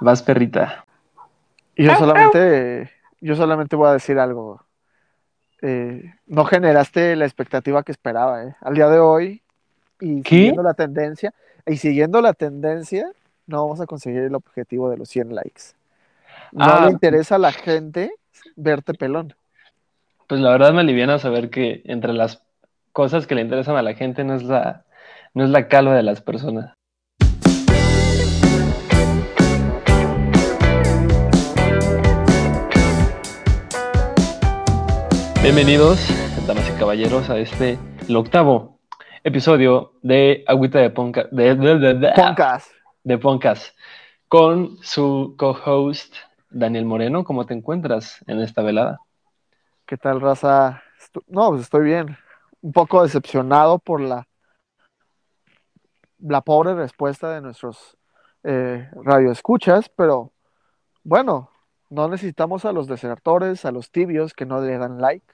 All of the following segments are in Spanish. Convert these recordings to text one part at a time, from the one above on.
Vas, perrita. Y yo solamente, yo solamente voy a decir algo. Eh, no generaste la expectativa que esperaba, ¿eh? Al día de hoy, y ¿Qué? siguiendo la tendencia, y siguiendo la tendencia, no vamos a conseguir el objetivo de los 100 likes. No Ah. le interesa a la gente verte pelón. Pues la verdad me aliviana saber que entre las cosas que le interesan a la gente no es la, no es la calva de las personas. Bienvenidos, damas y caballeros, a este, el octavo episodio de Agüita de Ponca, de, de, de, de- Podcast. de Podcast, con su co-host Daniel Moreno. ¿Cómo te encuentras en esta velada? ¿Qué tal, raza? No, pues estoy bien. Un poco decepcionado por la, la pobre respuesta de nuestros eh, radioescuchas, pero bueno, no necesitamos a los desertores, a los tibios que no le dan like.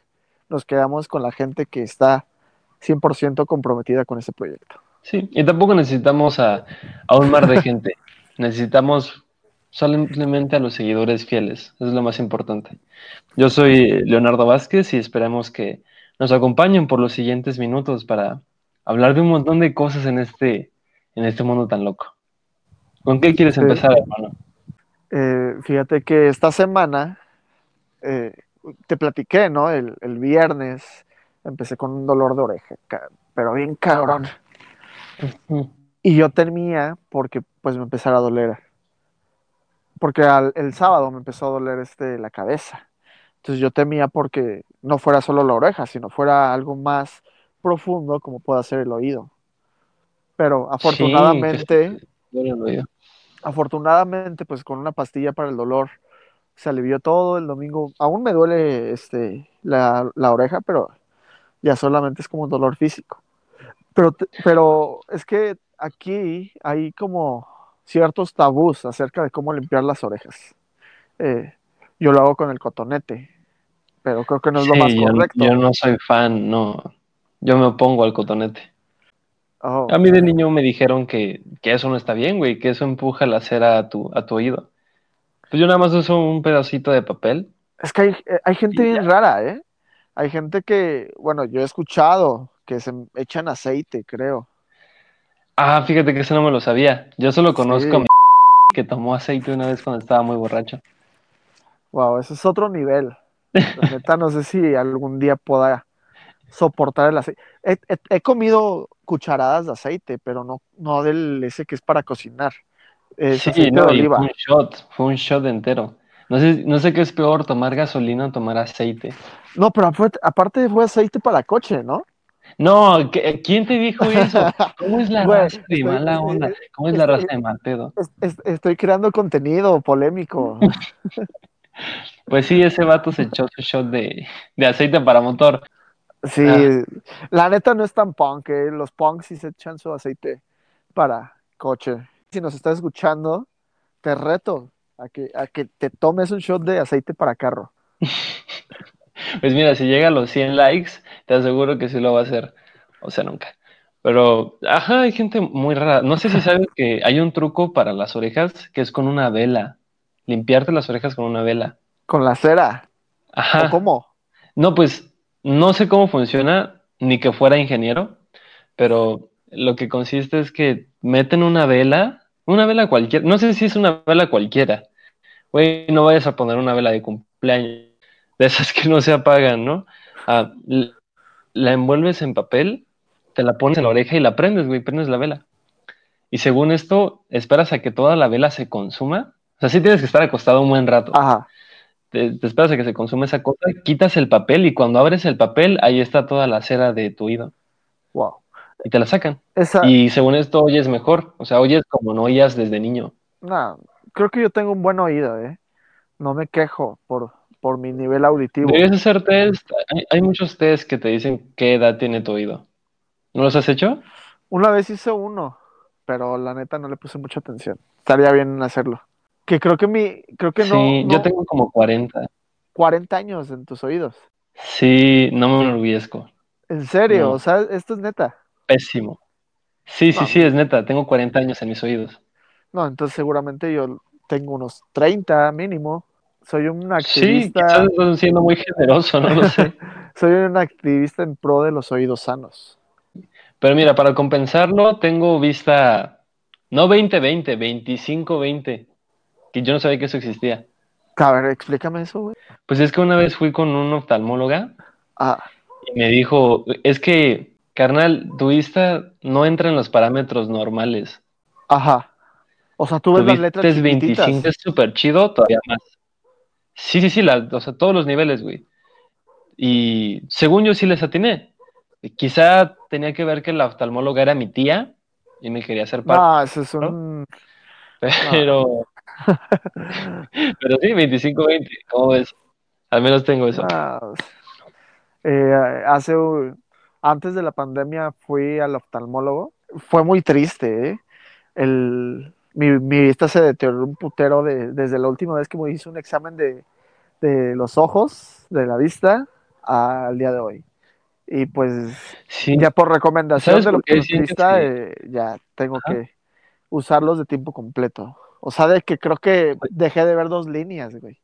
Nos quedamos con la gente que está 100% comprometida con ese proyecto. Sí, y tampoco necesitamos a, a un mar de gente. Necesitamos simplemente a los seguidores fieles. Eso es lo más importante. Yo soy Leonardo Vázquez y esperamos que nos acompañen por los siguientes minutos para hablar de un montón de cosas en este, en este mundo tan loco. ¿Con qué quieres Sí. empezar, hermano? Eh, fíjate que esta semana eh, te platiqué, ¿no? El, el viernes empecé con un dolor de oreja, pero bien cabrón. Y yo temía porque pues me empezara a doler. Porque al- el sábado me empezó a doler este, la cabeza. Entonces yo temía porque no fuera solo la oreja, sino fuera algo más profundo como pueda ser el oído. Pero afortunadamente, oído. Afortunadamente, pues con una pastilla para el dolor se alivió todo. El domingo aún me duele este, la, la oreja, pero ya solamente es como un dolor físico. Pero, pero es que aquí hay como ciertos tabús acerca de cómo limpiar las orejas. Eh, yo lo hago con el cotonete, pero creo que no es lo más yo- correcto. yo no soy fan, no. Yo me opongo al cotonete. Oh, A mí de niño me dijeron que, que eso no está bien, güey, que eso empuja la cera a tu, a tu oído. Pues yo nada más uso un pedacito de papel. Es que hay, eh, hay gente bien rara, ¿eh? Hay gente que, bueno, yo he escuchado que se echan aceite, creo. Ah, fíjate que eso no me lo sabía. Yo solo conozco Sí. a mi que tomó aceite una vez cuando estaba muy borracho. Wow, ese es otro nivel. La neta, no sé si algún día pueda soportar el aceite. He, he- he comido cucharadas de aceite, pero no, no del ese que es para cocinar. Es Sí, no, y fue un shot, fue un shot entero. No sé, no sé qué es peor, tomar gasolina o tomar aceite. No, pero aparte, aparte fue aceite para coche, ¿no? No, ¿qué- ¿quién te dijo eso? ¿Cómo es la raza de mala estoy- onda? ¿Cómo es la estoy- raza de es- estoy creando contenido polémico. Pues sí, ese vato se echó su shot de, de aceite para motor. Sí, Ah. la neta no es tan punk, ¿eh? Los punks sí se echan su aceite para coche. Si nos estás escuchando, te reto a que, a que te tomes un shot de aceite para carro. Pues mira, si llega a los 100 likes, te aseguro que sí lo va a hacer. O sea, nunca. Pero, ajá, hay gente muy rara. No sé si sabes que hay un truco para las orejas que es con una vela. Limpiarte las orejas con una vela. Con la cera. ¿O Ajá. cómo? No, pues no sé cómo funciona, ni que fuera ingeniero, pero lo que consiste es que meten una vela, una vela cualquiera, no sé si es una vela cualquiera. Güey, no vayas a poner una vela de cumpleaños, de esas que no se apagan, ¿no? Ah, la envuelves en papel, te la pones en la oreja y la prendes, güey, prendes la vela. Y según esto, esperas a que toda la vela se consuma. O sea, sí tienes que estar acostado un buen rato Ajá. Te, te esperas a que se consume esa cosa, quitas el papel y cuando abres el papel, ahí está toda la cera de tu oído Wow. y te la sacan. Esa, Y según esto oyes mejor, o sea, oyes como no oías desde niño. nah, creo que yo tengo un buen oído, ¿eh? No me quejo por, por mi nivel auditivo. Deberías hacer test, hay, hay muchos test que te dicen qué edad tiene tu oído. ¿No los has hecho? Una vez hice uno, pero la neta no le puse mucha atención. Estaría bien hacerlo. Que creo que mi, creo que no, sí, no- yo tengo como 40. 40 años en tus oídos. Sí, no me enorgullezco. En serio, No. o sea, esto es neta. Pésimo. Sí, sí, No. sí, es neta, tengo 40 años en mis oídos. No, entonces seguramente yo tengo unos 30 mínimo. Soy un Sí, activista. quizás estás siendo muy generoso, no lo sé. soy un activista en pro de los oídos sanos. Pero mira, para compensarlo, tengo vista no 20-20, 25-20. Que yo no sabía que eso existía. Ver, explícame eso, güey. Pues es que una vez fui con un oftalmóloga Ah, y me dijo, es que, carnal, tu vista no entra en los parámetros normales. ajá. O sea, tú ves Tu las letras es 25, chiquititas. es súper chido, todavía más. Sí, sí, sí, la- o sea, todos los niveles, güey. Y según yo sí les atiné. Quizá tenía que ver que la oftalmóloga era mi tía y me quería hacer parte, No, eso es un... pero, pero sí, 25-20, ¿cómo ves? Al menos tengo eso. no, eh, hace... Antes de la pandemia fui al oftalmólogo. Fue muy triste, ¿eh? El, mi, mi vista se deterioró un putero de- desde la última vez que me hice un examen de, de los ojos, de la vista, al día de hoy. Y pues Sí, ya por recomendación ¿Sabes del optometrista, eh, ya tengo Ajá. que usarlos de tiempo completo. O sea, de que creo que dejé de ver dos líneas, güey.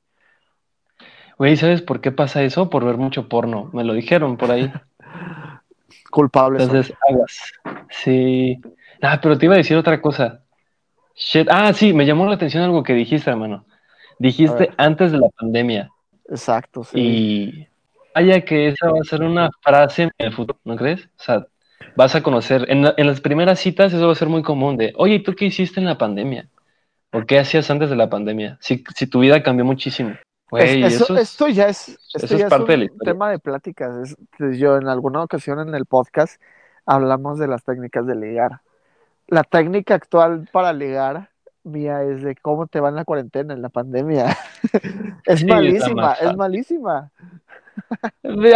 güey, ¿sabes por qué pasa eso? Por ver mucho porno. Me lo dijeron por ahí. Culpable soy. Entonces, aguas. Sí. Ah, pero te iba a decir otra cosa. Shit. Ah, sí, me llamó la atención algo que dijiste, hermano. Dijiste antes de la pandemia. Exacto, sí. Y vaya que esa va a ser una frase en el futuro, ¿no crees? O sea, vas a conocer, en, la- en las primeras citas eso va a ser muy común de, oye, ¿y tú qué hiciste en la pandemia? ¿O qué hacías antes de la pandemia? Si, si tu vida cambió muchísimo. Güey, Es- eso- eso es- esto ya es, esto eso es parte un historia. tema de pláticas. Yo en alguna ocasión en el podcast hablamos de las técnicas de ligar. La técnica actual para ligar mía es de cómo te va en la cuarentena, en la pandemia. es Sí, malísima, es malísima.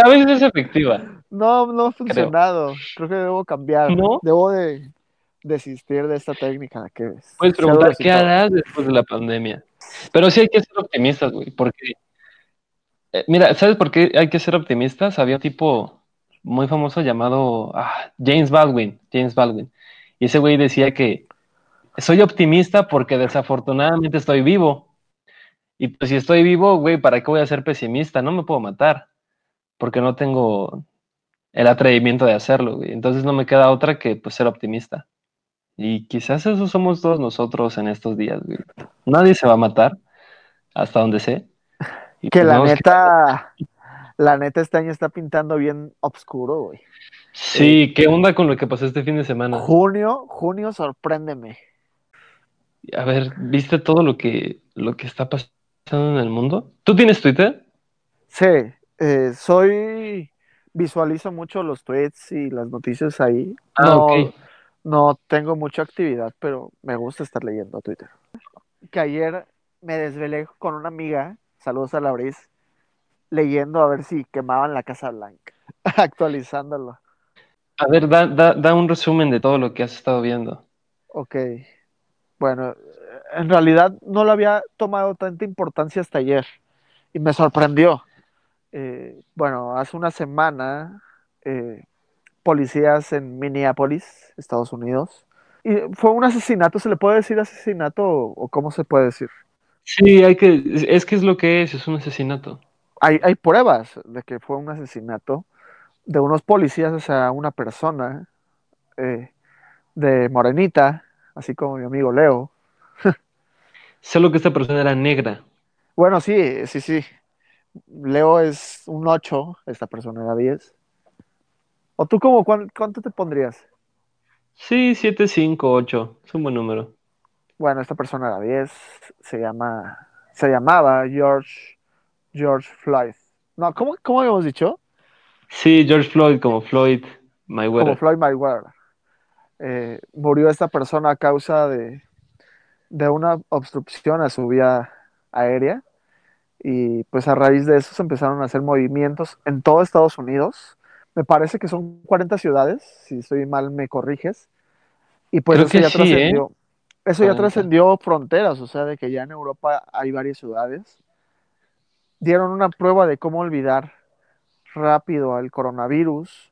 A veces es efectiva. No, no ha funcionado. Creo que debo cambiar. ¿No? Debo de desistir de esta técnica. Que es- Puedes preguntar, ¿qué harás después de la pandemia? Pero sí hay que ser optimistas, güey, porque... eh, mira, ¿sabes por qué hay que ser optimistas? Había un tipo muy famoso llamado ah, James Baldwin, James Baldwin. Y ese güey decía que soy optimista porque desafortunadamente estoy vivo. Y pues si estoy vivo, güey, ¿para qué voy a ser pesimista? No me puedo matar, porque no tengo el atrevimiento de hacerlo, güey. Entonces no me queda otra que pues ser optimista. Y quizás eso somos todos nosotros en estos días, güey. Nadie se va a matar, hasta donde sé. Y Que pues la neta, la neta este año está pintando bien oscuro, güey. Sí, ¿qué onda con lo que pasó este fin de semana? Junio, junio, sorpréndeme. A ver, ¿viste todo lo que, lo que está pasando en el mundo? ¿Tú tienes Twitter? Sí, eh, soy, visualizo mucho los tweets y las noticias ahí. Ah, no, ok. No tengo mucha actividad, pero me gusta estar leyendo Twitter. Que ayer me desvelé con una amiga, saludos a la Bris, leyendo a ver si quemaban la Casa Blanca, actualizándolo. A ver, da, da, da un resumen de todo lo que has estado viendo. Ok. Bueno, en realidad no le había tomado tanta importancia hasta ayer y me sorprendió. Eh, bueno, hace una semana, eh, policías en Minneapolis, Estados Unidos, y fue un asesinato, ¿se le puede decir asesinato o, cómo se puede decir? Sí, hay que, es que es lo que es, es un asesinato. Hay, hay pruebas de que fue un asesinato de unos policías hacia una persona eh, de morenita, así como mi amigo Leo. Solo que esta persona era negra. Bueno, sí, sí, sí. Leo es un 8, esta persona era 10. ¿O tú cómo, cuán- cuánto te pondrías? Sí, 7, 5, 8. Es un buen número. Bueno, esta persona era 10, se llama, se llamaba George, George Floyd. No, ¿cómo, cómo habíamos dicho? Sí, George Floyd, como Floyd Como Mayweather. Floyd Mayweather. Eh, murió esta persona a causa de, de una obstrucción a su vía aérea y pues a raíz de eso se empezaron a hacer movimientos en todo Estados Unidos. Me parece que son 40 ciudades, si estoy mal me corriges. Y pues Creo eso ya sí, trascendió. Eso ya 40. trascendió fronteras, o sea, de que ya en Europa hay varias ciudades. Dieron una prueba de cómo olvidar rápido al coronavirus.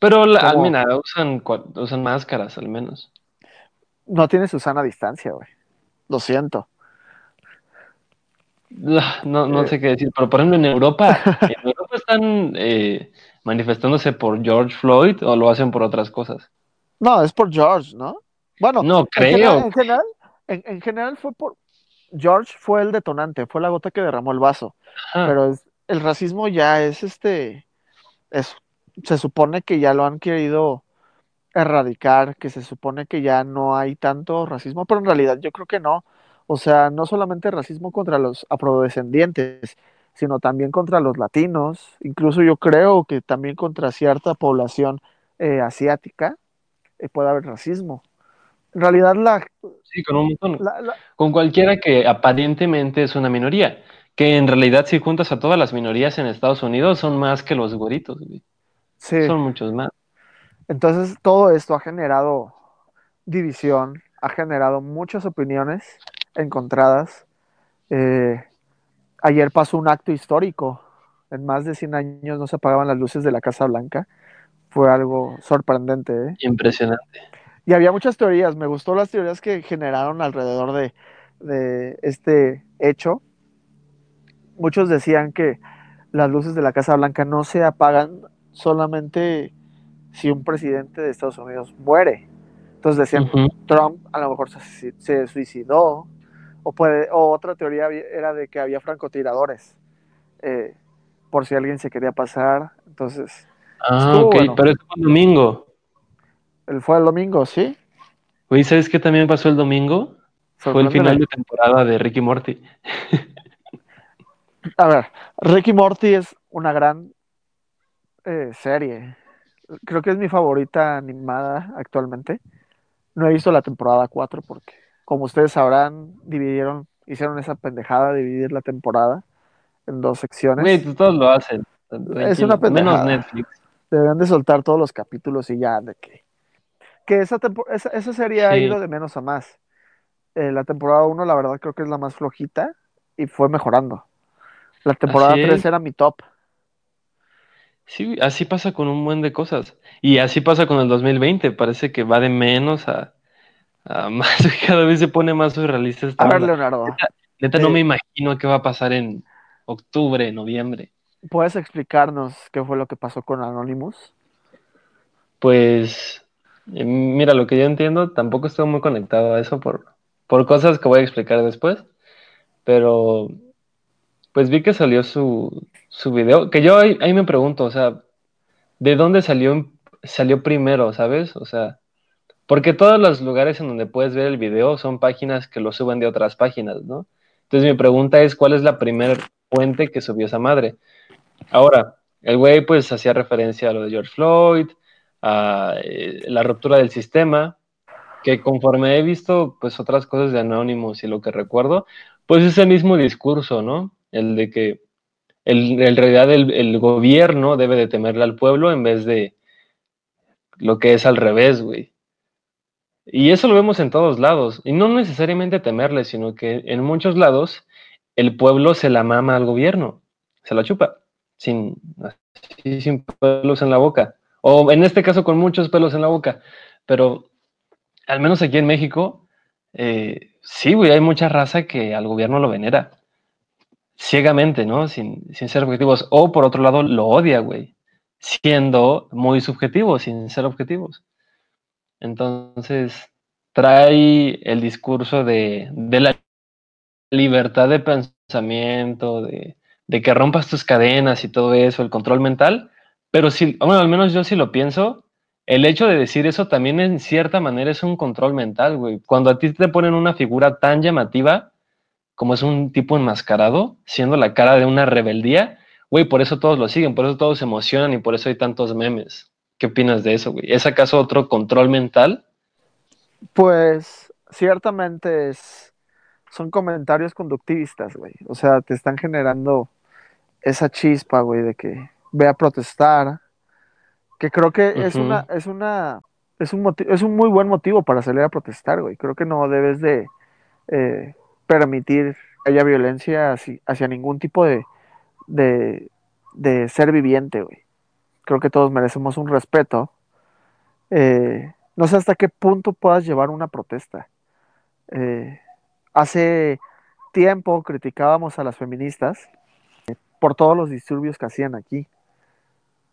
Pero la, ¿Cómo? mira, usan, cua- usan máscaras al menos. No tiene Susana a distancia, güey. Lo siento. No, no Eh, sé qué decir, pero por ejemplo en Europa, en Europa están eh, manifestándose por George Floyd o lo hacen por otras cosas. no, es por George, ¿no? Bueno, No en general, creo. en general, en, en general fue por George fue el detonante, fue la gota que derramó el vaso. Ajá. Pero es- el racismo ya es este, es, se supone que ya lo han querido erradicar, que se supone que ya no hay tanto racismo, pero en realidad yo creo que no. O sea, no solamente racismo contra los afrodescendientes, sino también contra los latinos, incluso yo creo que también contra cierta población eh, asiática eh, puede haber racismo. En realidad la, Sí, con un montón. la- la- Con cualquiera que aparentemente es una minoría. Que en realidad, si juntas a todas las minorías en Estados Unidos, son más que los güeritos, güey. sí, Son muchos más. entonces todo esto ha generado división, ha generado muchas opiniones encontradas. Eh, ayer pasó un acto histórico. En más de 100 años no se apagaban las luces de la Casa Blanca. Fue algo sorprendente. ¿eh? Impresionante. Y había muchas teorías. Me gustó las teorías que generaron alrededor de, de este hecho. Muchos decían que las luces de la Casa Blanca no se apagan solamente si un presidente de Estados Unidos muere. Entonces decían. Trump a lo mejor se, se suicidó, o, puede, o otra teoría era de que había francotiradores, eh, por si alguien se quería pasar. Entonces, Ah, Estuvo ok, bueno. pero eso fue el domingo. él fue el domingo, ¿sí? Güey, ¿sabes qué también pasó el domingo? Fue el final de temporada de Ricky Morty. A ver, Ricky Morty es una gran eh, serie. Creo que es mi favorita animada actualmente. No he visto la temporada 4 porque, como ustedes sabrán, dividieron, hicieron esa pendejada de dividir la temporada en dos secciones. Güey, pues todos lo hacen. Es una pendejada. Menos Netflix. Deberían de soltar todos los capítulos y ya, de que. Que esa, esa, esa Sí. ido de menos a más. Eh, la temporada 1, la verdad, creo que es la más flojita y fue mejorando. La temporada Así 3 es. era mi top. Sí, así pasa con un buen de cosas. Y así pasa con el 2020. Parece que va de menos a, a más. Cada vez se pone más surrealista esta A ver, onda. Leonardo, Neta, no eh, me imagino qué va a pasar en octubre, noviembre. ¿puedes explicarnos qué fue lo que pasó con Anonymous? Pues, eh, mira, lo que yo entiendo, tampoco estoy muy conectado a eso por, por cosas que voy a explicar después. Pero, pues vi que salió su, su video. Que yo ahí, ahí me pregunto, o sea, ¿de dónde salió, salió primero, sabes? O sea, porque todos los lugares en donde puedes ver el video son páginas que lo suben de otras páginas, ¿no? Entonces mi pregunta es, ¿cuál es la primera fuente que subió esa madre? Ahora, el güey pues hacía referencia a lo de George Floyd, a eh, la ruptura del sistema, que conforme he visto pues otras cosas de Anonymous y lo que recuerdo, pues ese mismo discurso, ¿no? El de que el, en realidad el, el gobierno debe de temerle al pueblo en vez de lo que es al revés, güey. Y eso lo vemos en todos lados. Y no necesariamente temerle, sino que en muchos lados el pueblo se la mama al gobierno. Se la chupa. Sin, así, sin pelos en la boca. O en este caso con muchos pelos en la boca. Pero al menos aquí en México, eh, sí, güey, hay mucha raza que al gobierno lo venera. Ciegamente, ¿no? Sin, sin ser objetivos. O por otro lado, lo odia, güey. Siendo muy subjetivo, sin ser objetivos. Entonces, trae el discurso de, de la libertad de pensamiento, de, de, que rompas tus cadenas y todo eso, el control mental. Pero si, bueno, al menos yo sí lo pienso, el hecho de decir eso también en cierta manera es un control mental, güey. Cuando a ti te ponen una figura tan llamativa como es un tipo enmascarado, siendo la cara de una rebeldía, güey, por eso todos lo siguen, por eso todos se emocionan y por eso hay tantos memes. ¿Qué opinas de eso, güey? ¿Es acaso otro control mental? Pues ciertamente es, son comentarios conductivistas, güey. O sea, te están generando esa chispa, güey, de que ve a protestar. Que creo que uh -huh. es una, es una, es un es un muy buen motivo para salir a protestar, güey. Creo que no debes de eh, permitir que haya violencia hacia, hacia ningún tipo de, de, de ser viviente, güey. Creo que todos merecemos un respeto. Eh, no sé hasta qué punto puedas llevar una protesta. Eh, hace tiempo criticábamos a las feministas por todos los disturbios que hacían aquí,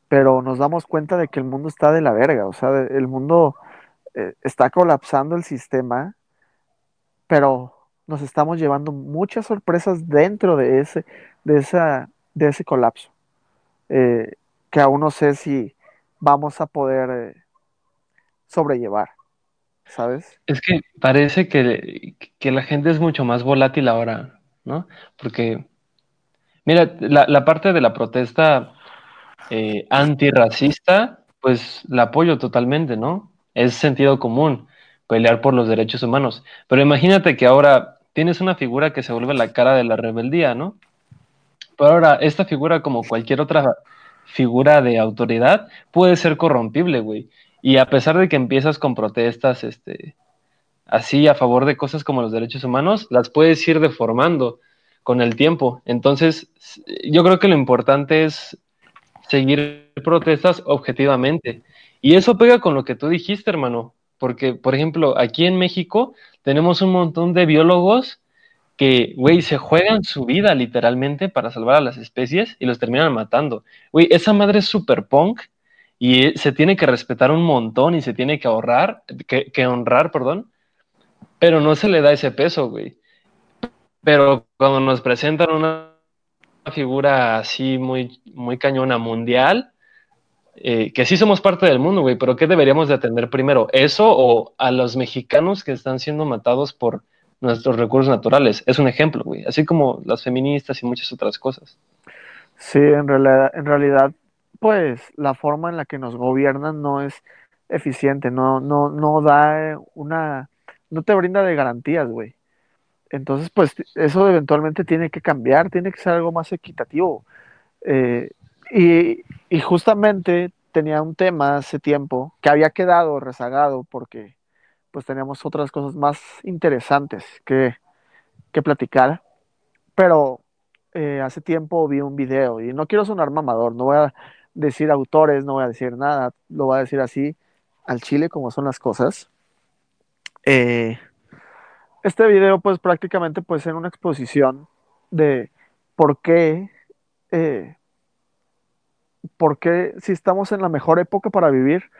pero nos damos cuenta de que el mundo está de la verga, o sea, el mundo eh, está colapsando el sistema, pero nos estamos llevando muchas sorpresas dentro de ese, de esa, de ese colapso, eh, que aún no sé si vamos a poder eh, sobrellevar, ¿sabes? Es que parece que, que la gente es mucho más volátil ahora, ¿no? Porque, mira, la, la parte de la protesta eh, antirracista, pues la apoyo totalmente, ¿no? Es sentido común pelear por los derechos humanos. Pero imagínate que ahora tienes una figura que se vuelve la cara de la rebeldía, ¿no? Pero ahora, esta figura, como cualquier otra figura de autoridad, puede ser corrompible, güey. Y a pesar de que empiezas con protestas, este, así a favor de cosas como los derechos humanos, las puedes ir deformando con el tiempo. Entonces, yo creo que lo importante es seguir protestas objetivamente. Y eso pega con lo que tú dijiste, hermano, porque, por ejemplo, aquí en México tenemos un montón de biólogos que, güey, se juegan su vida literalmente para salvar a las especies y los terminan matando. Güey, esa madre es super punk y se tiene que respetar un montón y se tiene que ahorrar, que, que honrar, perdón, pero no se le da ese peso, güey. Pero cuando nos presentan una figura así muy, muy cañona mundial, eh, que sí somos parte del mundo, güey, pero ¿qué deberíamos de atender primero? ¿Eso o a los mexicanos que están siendo matados por nuestros recursos naturales? Es un ejemplo, güey, así como las feministas y muchas otras cosas. Sí, en realidad, en realidad pues la forma en la que nos gobiernan no es eficiente, no, no, no da una, no te brinda de garantías, güey. Entonces, pues eso eventualmente tiene que cambiar, tiene que ser algo más equitativo. Eh, y, y, justamente tenía un tema hace tiempo que había quedado rezagado porque pues teníamos otras cosas más interesantes que, que platicar, pero eh, hace tiempo vi un video y no quiero sonar mamador, no voy a decir autores, no voy a decir nada, lo voy a decir así al chile como son las cosas. Eh, este video pues prácticamente pues en una exposición de por qué, eh, por qué si estamos en la mejor época para vivir,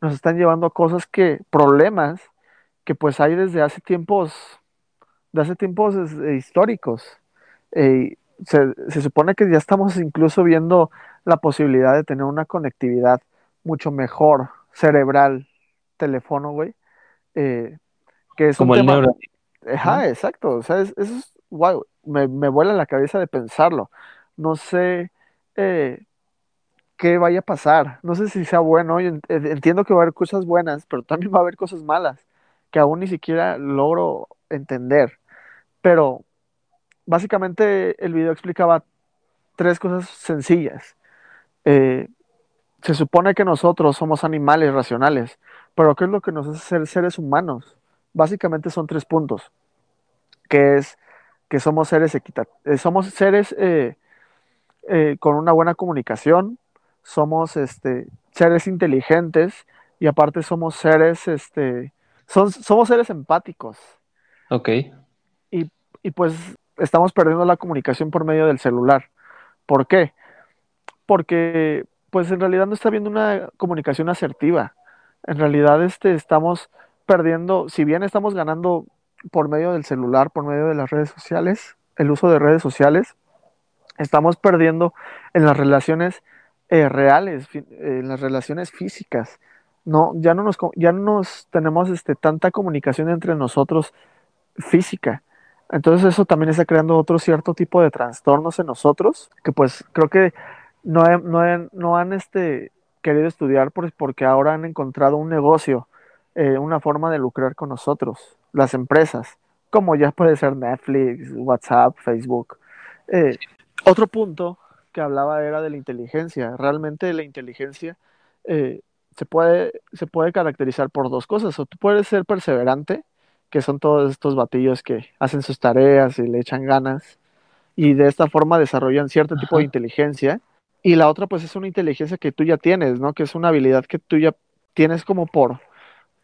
nos están llevando a cosas que, problemas que pues hay desde hace tiempos, de hace tiempos históricos. Eh, se, se, supone que ya estamos incluso viendo la posibilidad de tener una conectividad mucho mejor cerebral, teléfono, güey. Eh, que es Como un el tema... neuro. Ajá, exacto. O sea, es- eso es, wow, me, me vuela la cabeza de pensarlo. No sé eh, qué vaya a pasar. No sé si sea bueno. y en- en- Entiendo que va a haber cosas buenas, pero también va a haber cosas malas que aún ni siquiera logro entender. Pero básicamente el video explicaba tres cosas sencillas. Eh, se supone que nosotros somos animales racionales, pero ¿qué es lo que nos hace ser seres humanos? Básicamente son tres puntos, que es que somos seres equitativos, somos seres eh, eh, con una buena comunicación, somos este, seres inteligentes y aparte somos seres, este, son, somos seres empáticos Ok. y, y pues estamos perdiendo la comunicación por medio del celular. ¿Por qué? Porque pues en realidad no está habiendo una comunicación asertiva. En realidad este, estamos perdiendo, si bien estamos ganando por medio del celular, por medio de las redes sociales, el uso de redes sociales, estamos perdiendo en las relaciones eh, reales, fi- eh, en las relaciones físicas. No, ya no nos, ya no nos tenemos este, tanta comunicación entre nosotros física. Entonces eso también está creando otro cierto tipo de trastornos en nosotros, que pues creo que no, no, no han este, querido estudiar por- porque ahora han encontrado un negocio, eh, una forma de lucrar con nosotros, las empresas, como ya puede ser Netflix, WhatsApp, Facebook. Otro punto que hablaba era de la inteligencia. Realmente la inteligencia eh, se puede, se puede caracterizar por dos cosas. O tú puedes ser perseverante, que son todos estos batillos que hacen sus tareas y le echan ganas, y de esta forma desarrollan cierto tipo de inteligencia. Y la otra, pues, es una inteligencia que tú ya tienes, ¿no? Que es una habilidad que tú ya tienes como por,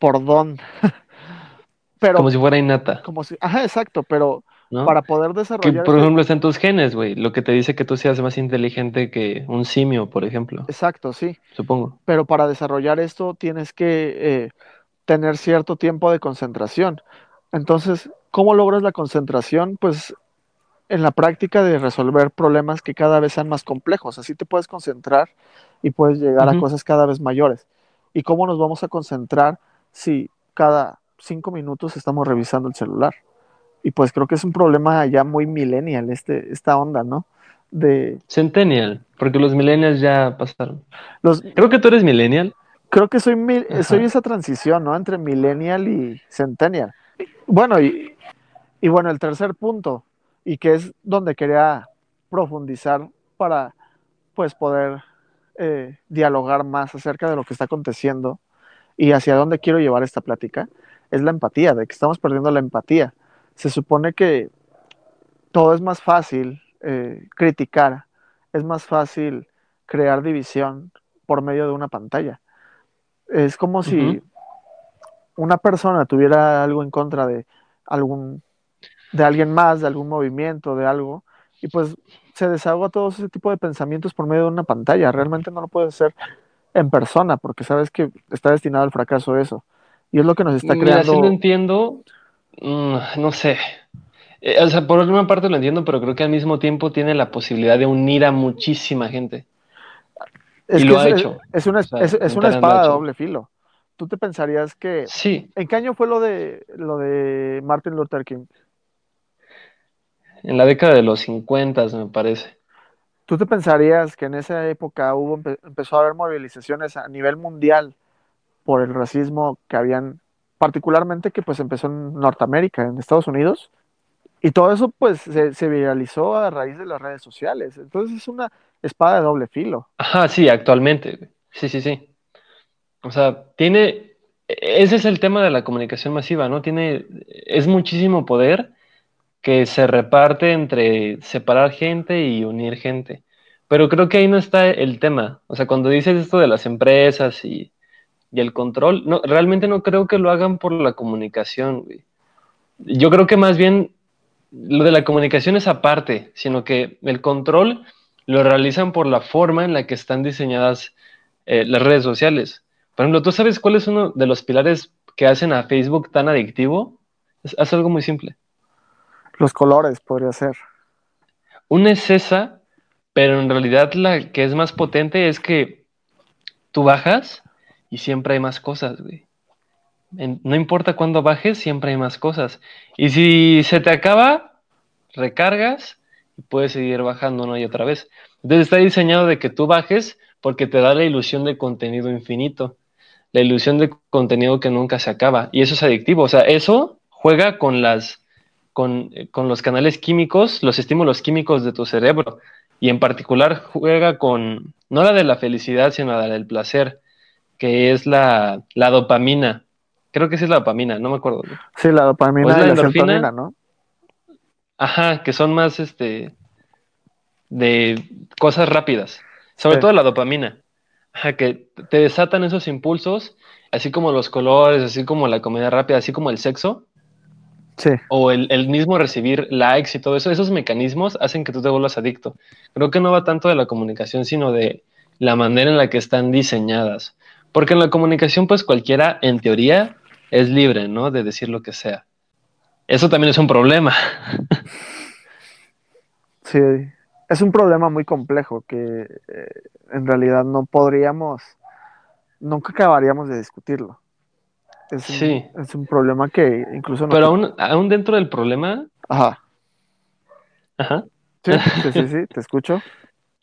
por don. Pero Como si fuera innata. como si, ajá, exacto, pero ¿no? para poder Que, desarrollar... por ejemplo, está en tus genes, güey. Lo que te dice que tú seas más inteligente que un simio, por ejemplo, Exacto, sí. supongo. pero para desarrollar esto tienes que eh, tener cierto tiempo de concentración. Entonces, ¿cómo logras la concentración? Pues en la práctica de resolver problemas que cada vez sean más complejos. Así te puedes concentrar y puedes llegar a cosas cada vez mayores. ¿Y cómo nos vamos a concentrar si cada cinco minutos estamos revisando el celular? Y pues creo que es un problema ya muy millennial, este, esta onda, ¿no? De Centennial, porque los millennials ya pasaron. los, Creo que tú eres millennial. Creo que soy, mil- soy esa transición, ¿no? Entre millennial y centennial. Bueno, y, y bueno, el tercer punto, y que es donde quería profundizar para, pues, poder eh, dialogar más acerca de lo que está aconteciendo y hacia dónde quiero llevar esta plática, es la empatía, de que estamos perdiendo la empatía. Se supone que todo es más fácil eh, criticar, es más fácil crear división por medio de una pantalla. Es como si una persona tuviera algo en contra de algún, de alguien más, de algún movimiento, de algo, y pues se desahoga todo ese tipo de pensamientos por medio de una pantalla. Realmente no lo puedes hacer en persona, porque sabes que está destinado al fracaso eso. Y es lo que nos está Mira, creando. entiendo. Mm, no sé. Eh, o sea, por una parte lo entiendo, pero creo que al mismo tiempo tiene la posibilidad de unir a muchísima gente. Es y lo ha es, hecho. es una, O sea, es, es una espada de doble filo. Tú te pensarías que. Sí, ¿En qué año fue lo de lo de Martin Luther King? en la década de los 50, me parece. ¿Tú te pensarías que en esa época hubo, empe- empezó a haber movilizaciones a nivel mundial por el racismo que habían, particularmente que pues empezó en Norteamérica, en Estados Unidos? Y todo eso pues se, se viralizó a raíz de las redes sociales. Entonces es una espada de doble filo. Ajá, sí, actualmente. Sí, sí, sí. O sea, tiene. Ese es el tema de la comunicación masiva, ¿no? Tiene. Es muchísimo poder que se reparte entre separar gente y unir gente. Pero creo que ahí no está el tema. O sea, cuando dices esto de las empresas y, y el control, no, realmente no creo que lo hagan por la comunicación, güey. Yo creo que más bien lo de la comunicación es aparte, sino que el control lo realizan por la forma en la que están diseñadas eh, las redes sociales. Por ejemplo, ¿tú sabes cuál es uno de los pilares que hacen a Facebook tan adictivo? Es, es algo muy simple. Los colores podría ser. Una es esa, pero en realidad la que es más potente es que tú bajas y siempre hay más cosas, güey. No importa cuándo bajes, siempre hay más cosas. Y si se te acaba, recargas y puedes seguir bajando una y otra vez. Entonces está diseñado de que tú bajes porque te da la ilusión de contenido infinito, la ilusión de contenido que nunca se acaba. Y eso es adictivo. O sea, eso juega con las con, con los canales químicos, los estímulos químicos de tu cerebro. Y en particular juega con, no la de la felicidad, sino la del placer, que es la, la dopamina. Creo que sí es la dopamina, no me acuerdo. Sí, la dopamina y la la endorfina. serotonina, ¿no? Ajá, que son más este de cosas rápidas. Sobre Sí. todo la dopamina. Ajá, que te desatan esos impulsos, así como los colores, así como la comida rápida, así como el sexo, Sí. o el, el mismo recibir likes y todo eso, esos mecanismos hacen que tú te vuelvas adicto. Creo que no va tanto de la comunicación, sino de la manera en la que están diseñadas. Porque en la comunicación, pues cualquiera, en teoría, es libre, ¿no? De decir lo que sea. Eso también es un problema. Sí, es un problema muy complejo que eh, en realidad no podríamos, nunca acabaríamos de discutirlo. Es un, Sí. es un problema que incluso no. Pero aún, aún dentro del problema, Ajá. ajá, Sí, sí, sí, sí, te escucho.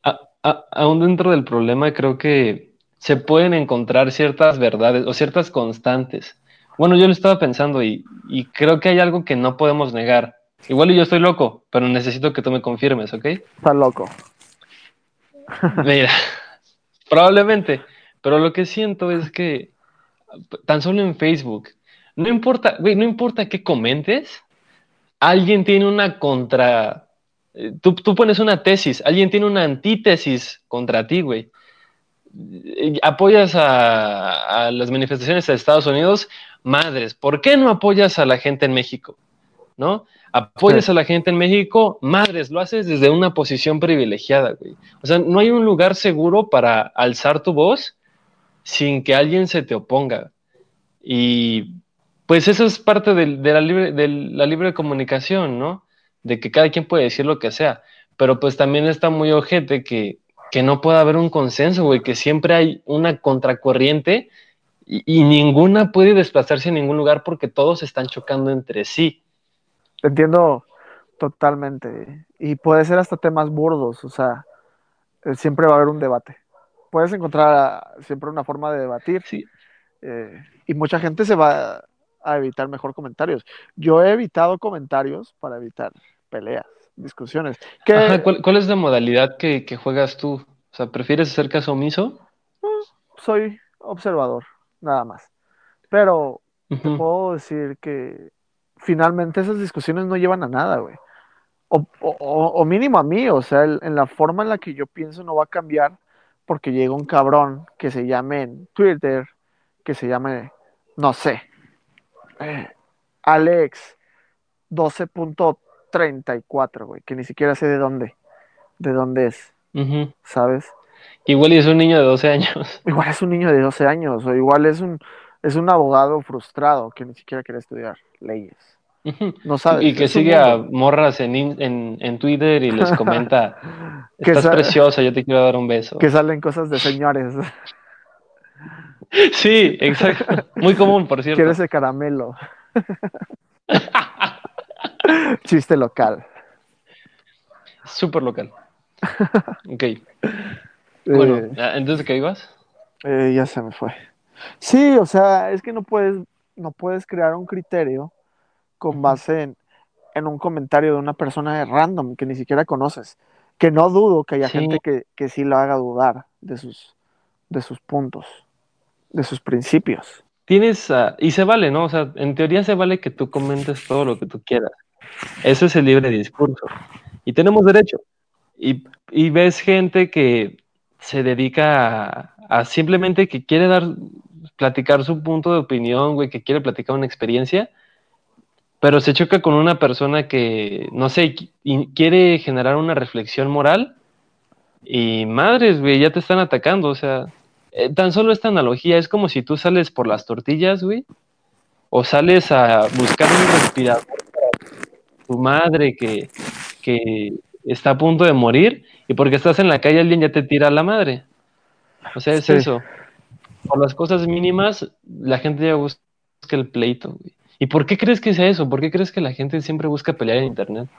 a- a- aún dentro del problema creo que se pueden encontrar ciertas verdades o ciertas constantes. Bueno, yo lo estaba pensando y, y creo que hay algo que no podemos negar. Igual yo estoy loco, pero necesito que tú me confirmes, ¿ok? Está loco. Mira, probablemente, pero lo que siento es que tan solo en Facebook, no importa, güey, no importa qué comentes, alguien tiene una contra, eh, tú, tú pones una tesis, alguien tiene una antítesis contra ti, güey. Eh, Apoyas a, a las manifestaciones de Estados Unidos, madres, ¿por qué no apoyas a la gente en México? ¿No? apoyas a la gente en México, madres, lo haces desde una posición privilegiada, güey. O sea, no hay un lugar seguro para alzar tu voz sin que alguien se te oponga. Y pues eso es parte de, la, libre, de la libre comunicación, ¿no? De que cada quien puede decir lo que sea. Pero pues también está muy ojete que, que no pueda haber un consenso, güey, que siempre hay una contracorriente y, ninguna puede desplazarse en ningún lugar porque todos están chocando entre sí. Entiendo totalmente. Y puede ser hasta temas burdos, o sea, eh, siempre va a haber un debate. Puedes encontrar ah, siempre una forma de debatir. Sí. Eh, y mucha gente se va a evitar mejor comentarios. Yo he evitado comentarios para evitar peleas, discusiones. ¿cuál, es la modalidad que, juegas tú? O sea, ¿prefieres hacer caso omiso? Mm, soy observador nada más. Pero te puedo decir que finalmente esas discusiones no llevan a nada, güey. O, mínimo a mí, o sea, en la forma en la que yo pienso no va a cambiar porque llega un cabrón que se llame en Twitter, que se llame, no sé, eh, Alex 12.34, güey, que ni siquiera sé de dónde, de dónde es, ¿sabes? Igual es un niño de 12 años. Igual es un niño de 12 años, o igual es un, es un abogado frustrado que ni siquiera quiere estudiar leyes. No sabe. Y que sigue a morras en, en, Twitter y les comenta, estás preciosa, yo te quiero dar un beso. Que salen cosas de señores. Sí, exacto. Muy común, por cierto. Quiere ese caramelo. Chiste local. Súper local. Ok. Bueno, eh, entonces, ¿qué ibas? Eh, ya se me fue. Sí, o sea, es que no puedes, no puedes crear un criterio con base en, en un comentario de una persona random que ni siquiera conoces. Que no dudo que haya gente que, que, sí lo haga dudar de sus, de sus puntos, de sus principios. Tienes, y se vale, ¿no? O sea, en teoría se vale que tú comentes todo lo que tú quieras. Eso es el libre discurso. Y tenemos derecho. Y, y ves gente que se dedica a, simplemente que quiere dar, platicar su punto de opinión, güey, que quiere platicar una experiencia, pero se choca con una persona que, no sé, quiere generar una reflexión moral y madres, güey, ya te están atacando, o sea, eh, tan solo esta analogía es como si tú sales por las tortillas, güey, o sales a buscar un respirador tu madre que, que está a punto de morir y porque estás en la calle alguien ya te tira a la madre. O sea, es eso. Por las cosas mínimas, la gente ya busca el pleito. ¿Y por qué crees que sea eso? ¿Por qué crees que la gente siempre busca pelear en Internet?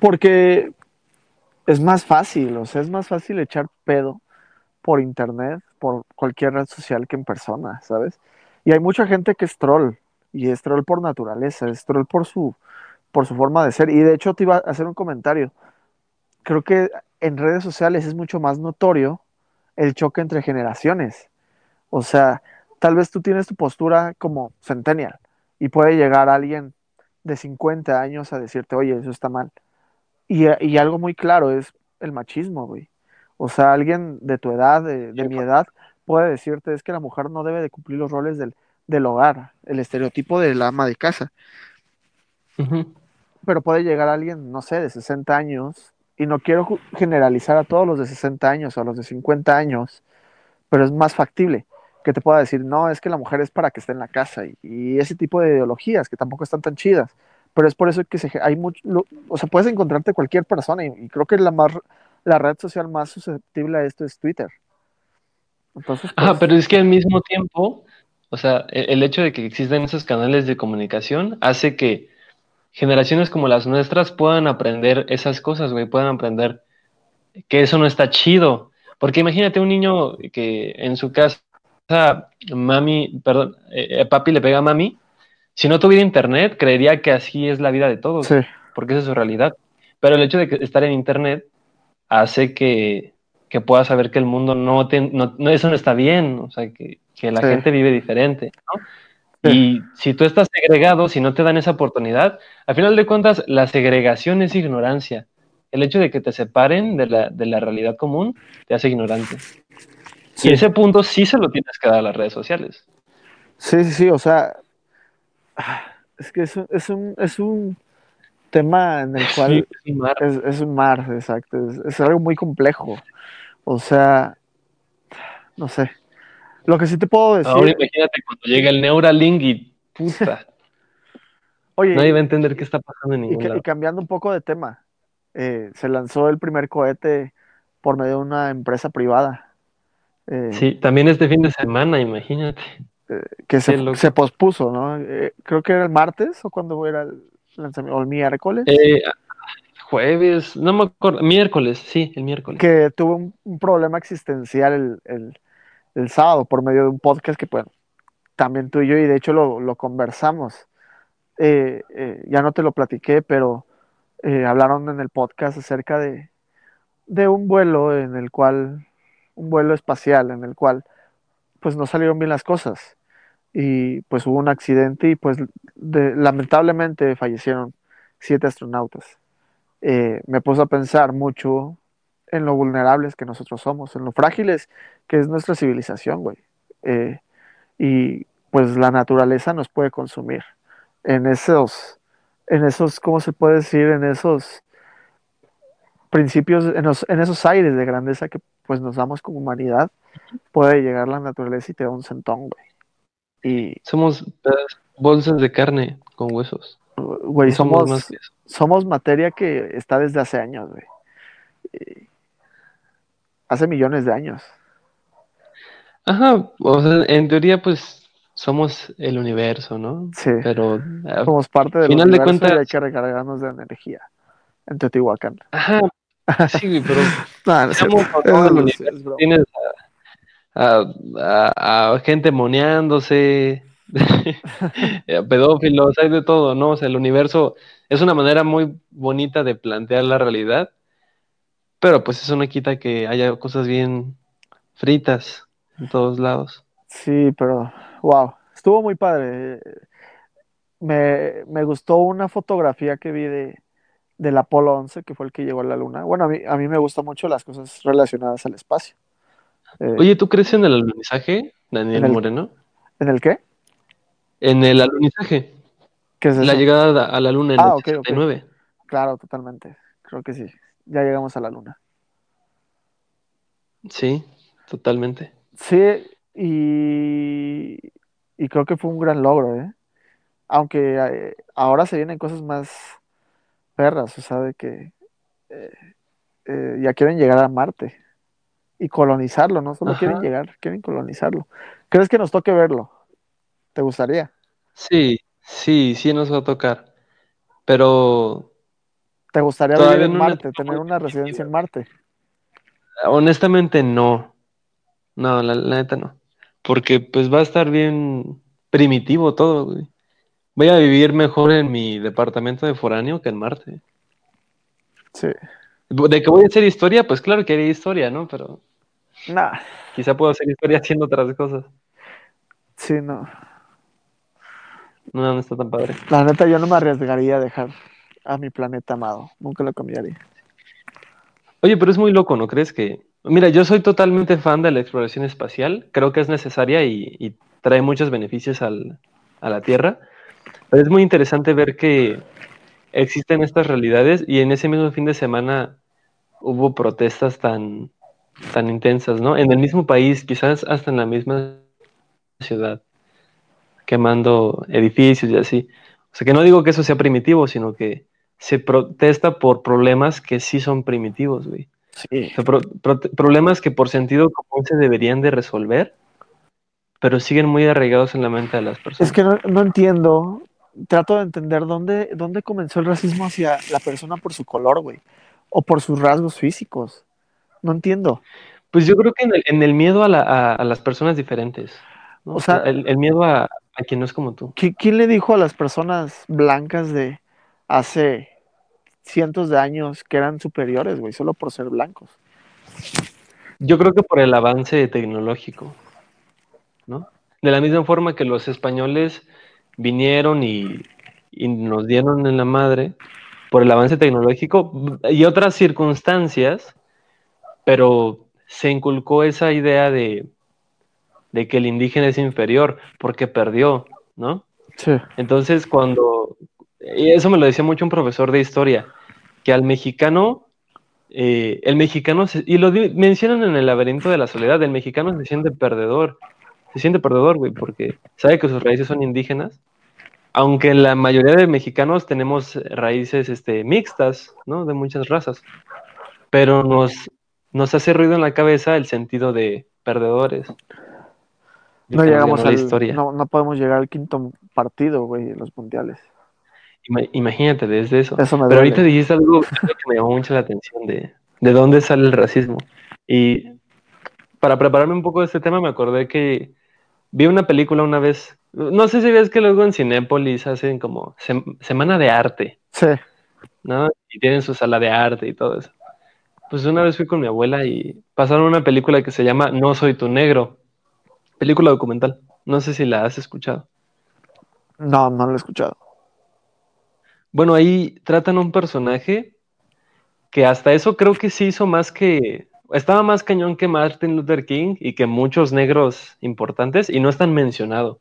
Porque es más fácil, o sea, es más fácil echar pedo por Internet, por cualquier red social que en persona, ¿sabes? Y hay mucha gente que es troll, y es troll por naturaleza, es troll por su, por su forma de ser. Y de hecho te iba a hacer un comentario creo que en redes sociales es mucho más notorio el choque entre generaciones. O sea, tal vez tú tienes tu postura como centennial y puede llegar alguien de 50 años a decirte, oye, eso está mal. Y, algo muy claro es el machismo, güey. O sea, alguien de tu edad, de, mi edad, puede decirte es que la mujer no debe de cumplir los roles del, del hogar, el estereotipo de la ama de casa. Pero puede llegar alguien, no sé, de 60 años y no quiero generalizar a todos los de 60 años o a los de 50 años, pero es más factible que te pueda decir, no, es que la mujer es para que esté en la casa y, ese tipo de ideologías que tampoco están tan chidas, pero es por eso que se, hay mucho, o sea, puedes encontrarte cualquier persona y, creo que la, más, la red social más susceptible a esto es Twitter. Entonces, pues, pero es que al mismo tiempo, o sea, e, el hecho de que existan esos canales de comunicación hace que generaciones como las nuestras puedan aprender esas cosas, güey, puedan aprender que eso no está chido. Porque imagínate un niño que en su casa, mami, perdón, eh, papi le pega a mami, si no tuviera internet, creería que así es la vida de todos, porque esa es su realidad. Pero el hecho de estar en internet hace que, que pueda saber que el mundo no, no, eso no está bien, o sea, que, que la gente vive diferente, ¿no? Y si tú estás segregado, si no te dan esa oportunidad, al final de cuentas, la segregación es ignorancia. El hecho de que te separen de la, de la realidad común te hace ignorante. Y ese punto sí se lo tienes que dar a las redes sociales. Sí, sí, sí, o sea, es que es, es, un, es un, tema en el Sí, cual es un mar. es, es un mar, exacto, es, es algo muy complejo. O sea, no sé. Lo que sí te puedo decir, Ahora imagínate cuando llega el Neuralink y puta, oye, nadie va a entender qué está pasando en y, ningún y lado. cambiando un poco de tema, eh, se lanzó el primer cohete por medio de una empresa privada. eh, Sí, también este fin de semana, imagínate. que se, se pospuso, ¿no? Eh, creo que era el martes o cuando era el lanzamiento, o el miércoles, Eh, jueves, no me acuerdo, miércoles, sí, el miércoles. que tuvo un, un problema existencial el, el- el sábado por medio de un podcast que, bueno, también tú y yo, y de hecho lo, conversamos. Eh, eh, ya no te lo platiqué, pero eh, hablaron en el podcast acerca de, de un vuelo en el cual, un vuelo espacial en el cual, pues no salieron bien las cosas. y pues hubo un accidente y pues lamentablemente fallecieron siete astronautas. Me puso a pensar mucho en lo vulnerables que nosotros somos, en lo frágiles que es nuestra civilización, güey. Eh, y pues la naturaleza nos puede consumir en esos, en esos, ¿cómo se puede decir? En esos principios, en, los- en esos aires de grandeza que pues nos damos como humanidad, puede llegar la naturaleza y te da un sentón, güey. Y, Somos bolsas de carne con huesos. güey, somos somos, somos materia que está desde hace años, güey. Y Hace millones de años. Ajá, o sea, en teoría, pues somos el universo, ¿no? Sí. Pero, ah, Somos parte del Final de universo y cuentas- hay que recargarnos de energía en Teotihuacán. ajá, sí, pero No, Es tienes a, a- a- a gente moneándose, a pedófilos, hay de todo, ¿no? O sea, el universo es una manera muy bonita de plantear la realidad, pero pues eso no quita que haya cosas bien fritas en todos lados. Sí, pero wow, estuvo muy padre. Me, me gustó una fotografía que vi de, del Apolo 11, que fue el que llegó a la Luna. Bueno, a mí, a mí me gustan mucho las cosas relacionadas al espacio. Eh, Oye, ¿tú crees en el alunizaje, Daniel ¿En el- Moreno? ¿En el qué? En el alunizaje, ¿Qué es la eso? llegada a la luna en Ah, el ok, ok. 69. Claro, totalmente. Creo que sí. Ya llegamos a la Luna. Sí, totalmente. Sí, y, y creo que fue un gran logro, ¿eh? Aunque eh, ahora se vienen cosas más perras, o sea, de que eh, eh, ya quieren llegar a Marte y colonizarlo, no solo Ajá. quieren llegar, quieren colonizarlo. ¿Crees que nos toque verlo? ¿Te gustaría? Sí, sí, sí nos va a tocar. Pero ¿Te gustaría vivir en Marte, tener una residencia en Marte? honestamente no. No, la, la neta no. Porque pues va a estar bien primitivo todo, güey. Voy a vivir mejor en mi departamento de foráneo que en Marte. Sí. De que voy a hacer historia, pues claro que haría historia, ¿no? Pero Nah, quizá puedo hacer historia haciendo otras cosas. sí, no. No, no está tan padre. La neta, yo no me arriesgaría a dejar a mi planeta amado. Nunca lo cambiaría. Oye, pero es muy loco, ¿no crees que? Mira, yo soy totalmente fan de la exploración espacial, creo que es necesaria y, trae muchos beneficios al- a la Tierra, pero es muy interesante ver que existen estas realidades y en ese mismo fin de semana hubo protestas tan, tan intensas, ¿no? En el mismo país, quizás hasta en la misma ciudad, quemando edificios y así. O sea, que no digo que eso sea primitivo, sino que se protesta por problemas que sí son primitivos, güey. Sí. O sea, pro- pro- problemas que por sentido común se deberían de resolver, pero siguen muy arraigados en la mente de las personas. Es que no, no entiendo. Trato de entender dónde, dónde comenzó el racismo hacia la persona por su color, güey. O por sus rasgos físicos. No entiendo. Pues yo creo que en el, en el miedo a, la- a- a las personas diferentes, ¿no? O sea- el, el miedo a, a quien no es como tú. ¿Qui- ¿Quién le dijo a las personas blancas de hace cientos de años que eran superiores, güey, solo por ser blancos? Yo creo que por el avance tecnológico, ¿no? De la misma forma que los españoles vinieron y, y nos dieron en la madre por el avance tecnológico y otras circunstancias, pero se inculcó esa idea de, de que el indígena es inferior porque perdió, ¿no? Sí. Entonces, cuando y eso me lo decía mucho un profesor de historia, que al mexicano, eh, el mexicano, se- y lo di- mencionan en el laberinto de la soledad, el mexicano se siente perdedor, se siente perdedor, güey, porque sabe que sus raíces son indígenas, aunque la mayoría de mexicanos tenemos raíces este, mixtas, ¿no? De muchas razas, pero nos, nos hace ruido en la cabeza el sentido de perdedores. de No llegamos al, la historia. no, no podemos llegar al quinto partido, güey, en los mundiales. Ima- Imagínate desde eso. Eso me Pero ahorita dijiste algo, que me llamó mucho la atención de, de dónde sale el racismo. Y para prepararme un poco de este tema me acordé que vi una película una vez. No sé si ves que luego en Cinépolis hacen como sem- semana de arte, Sí, ¿no? Y tienen su sala de arte y todo eso. Pues una vez fui con mi abuela y pasaron una película que se llama No soy tu negro. Película documental. No sé si la has escuchado. no, no lo he escuchado. Bueno, ahí tratan un personaje que hasta eso creo que sí hizo más que... Estaba más cañón que Martin Luther King y que muchos negros importantes y no es tan mencionado.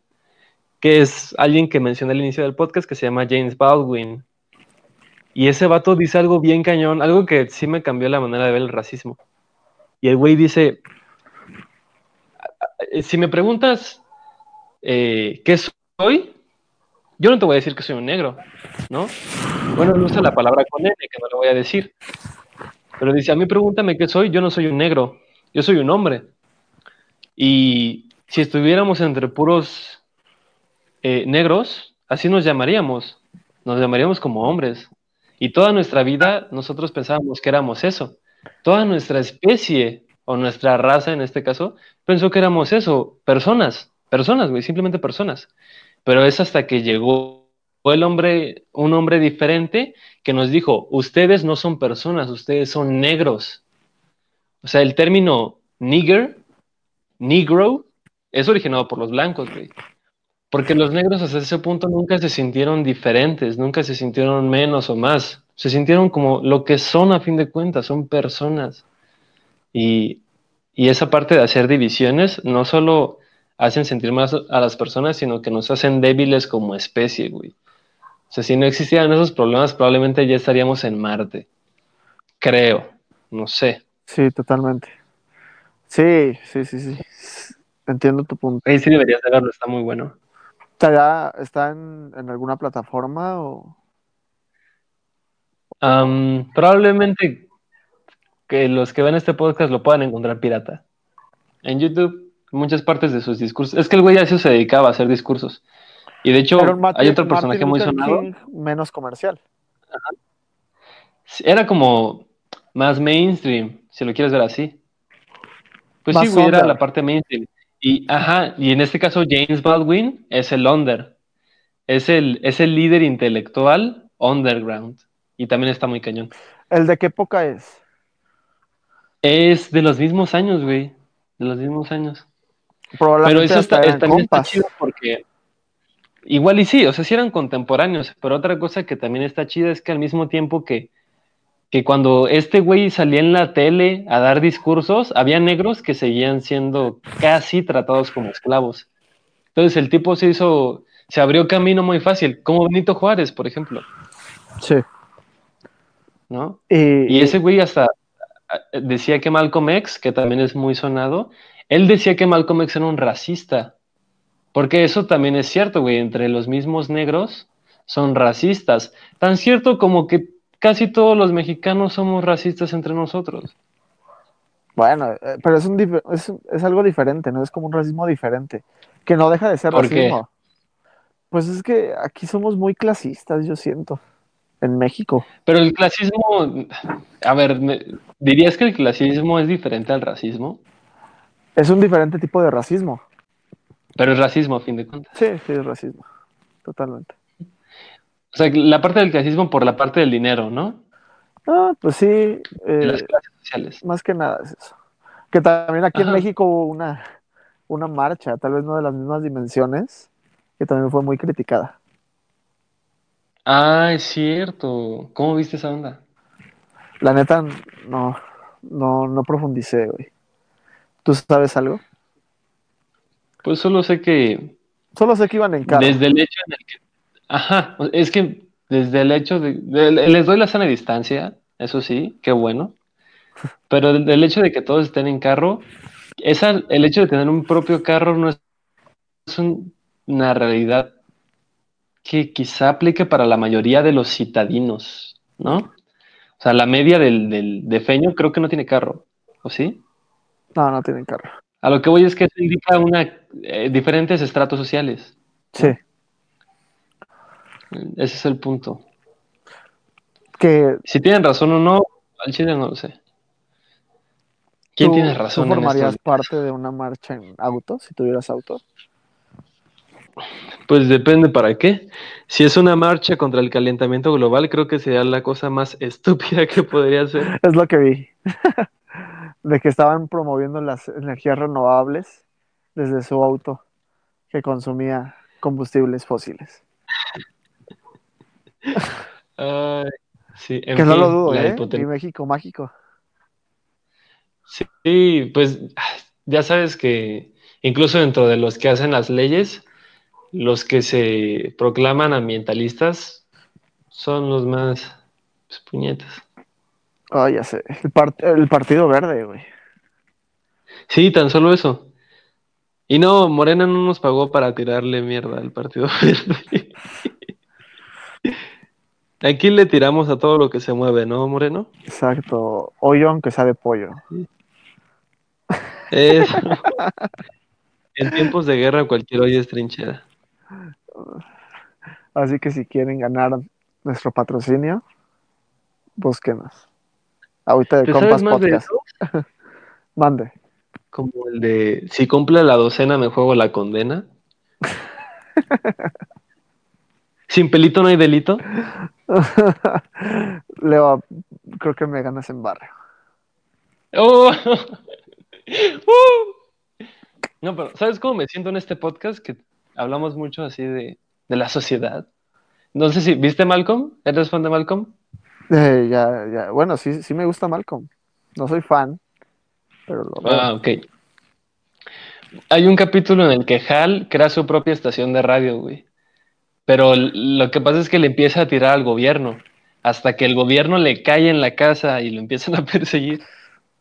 Que es alguien que mencioné al inicio del podcast que se llama James Baldwin. Y ese vato dice algo bien cañón, algo que sí me cambió la manera de ver el racismo. Y el güey dice, "Eh, si me preguntas eh, qué soy, yo no te voy a decir que soy un negro, ¿no? Bueno, no usa la palabra con N, que no le voy a decir. Pero dice, a mí pregúntame qué soy, yo no soy un negro, yo soy un hombre. Y si estuviéramos entre puros eh, negros, así nos llamaríamos, nos llamaríamos como hombres. Y toda nuestra vida nosotros pensábamos que éramos eso. Toda nuestra especie, o nuestra raza en este caso, pensó que éramos eso, personas, personas, güey, simplemente personas. Pero es hasta que llegó el hombre, un hombre diferente que nos dijo, ustedes no son personas, ustedes son negros. O sea, el término nigger, negro, es originado por los blancos, güey. Porque los negros hasta ese punto nunca se sintieron diferentes, nunca se sintieron menos o más. Se sintieron como lo que son a fin de cuentas, son personas. Y, y esa parte de hacer divisiones no solo hacen sentir más a las personas, sino que nos hacen débiles como especie, güey. O sea, si no existieran esos problemas, probablemente ya estaríamos en Marte. Creo, no sé. Sí, totalmente. Sí, sí, sí, sí. Entiendo tu punto. Ahí sí deberías de verlo, está muy bueno. ¿Está, está en, en alguna plataforma o...? Probablemente que los que ven este podcast lo puedan encontrar pirata. En YouTube, muchas partes de sus discursos. Es que el güey a eso se dedicaba a hacer discursos. Y de hecho, Martin- hay otro personaje muy sonado. King menos comercial. Era como más mainstream, si lo quieres ver así. Pues sí, güey, era la parte mainstream. Y, ajá, y en este caso James Baldwin es el under. Es el, es el líder intelectual underground. Y también está muy cañón. ¿El de qué época es? Es de los mismos años, güey. De los mismos años. Pero eso está, está chido porque igual y sí, o sea, sí eran contemporáneos, pero otra cosa que también está chida es que al mismo tiempo que, que cuando este güey salía en la tele a dar discursos, había negros que seguían siendo casi tratados como esclavos. Entonces el tipo se hizo, se abrió camino muy fácil, como Benito Juárez, por ejemplo, Sí. ¿no? Y, Y ese güey hasta eh, decía que Malcolm X, que también es muy sonado, él decía que Malcolm X era un racista. Porque eso también es cierto, güey, entre los mismos negros son racistas. Tan cierto como que casi todos los mexicanos somos racistas entre nosotros. Bueno, eh, pero es, un es, es algo diferente, ¿no? Es como un racismo diferente, que no deja de ser ¿Por qué? racismo. Pues es que aquí somos muy clasistas, yo siento, en México. Pero el clasismo, a ver, ¿dirías que el clasismo es diferente al racismo? Es un diferente tipo de racismo. Pero es racismo a fin de cuentas. Sí, sí, es racismo, totalmente. O sea, la parte del clasismo por la parte del dinero, ¿no? Ah, pues sí, De las eh, clases sociales. más que nada es eso. Que también aquí en. México hubo una, una marcha, tal vez no de las mismas dimensiones, que también fue muy criticada. Ah, es cierto. ¿Cómo viste esa onda? La neta, no, no, no profundicé, güey. ¿Tú sabes algo? Pues solo sé que Solo sé que iban en carro. desde el hecho en el que... Ajá, es que desde el hecho de, de- les doy la sana distancia, eso sí, qué bueno, pero el, el hecho de que todos estén en carro, esa, el hecho de tener un propio carro no es, es un- una realidad que quizá aplique para la mayoría de los citadinos, ¿no? O sea, la media del, del de Feño creo que no tiene carro, ¿o sí? No, no tienen carro. A lo que voy es que eso indica una, eh, diferentes estratos sociales. Sí. Ese es el punto. Que Si tienen razón o no, al chile no lo sé. ¿Quién tú, tiene tú razón en formarías esto? parte de una marcha en auto, si tuvieras auto. Pues depende para qué. Si es una marcha contra el calentamiento global, creo que sería la cosa más estúpida que podría ser. Es lo que vi. de que estaban promoviendo las energías renovables desde su auto que consumía combustibles fósiles. Sí, en que no lo dudo, ¿eh? México mágico. Sí, pues ya sabes que incluso dentro de los que hacen las leyes, los que se proclaman ambientalistas son los más pues, puñetas. Oh, ya sé. El, par- el Partido Verde, güey. Sí, tan solo eso. Y no, Morena no nos pagó para tirarle mierda al Partido Verde. Aquí le tiramos a todo lo que se mueve, ¿no, Moreno? Exacto. Hoyo aunque sea de pollo. Eso. En tiempos de guerra cualquier hoy es trinchera. Así que si quieren ganar nuestro patrocinio, búsquenos. Ahorita de ¿Te Compas sabes más de Podcast. eso? Mande. Como el de si cumple la docena me juego la condena. Sin pelito no hay delito. Leo, creo que me ganas en barrio. ¡Oh! ¡Uh! No, pero ¿sabes cómo me siento en este podcast? Que hablamos mucho así de, de la sociedad. No sé si, ¿viste Malcolm? ¿Eres fan de Malcolm? Eh, ya, ya. Bueno, sí, sí me gusta Malcolm. No soy fan, pero lo veo. Ah, ok. Hay un capítulo en el que Hal crea su propia estación de radio, güey. Pero lo que pasa es que le empieza a tirar al gobierno, hasta que el gobierno le cae en la casa y lo empiezan a perseguir.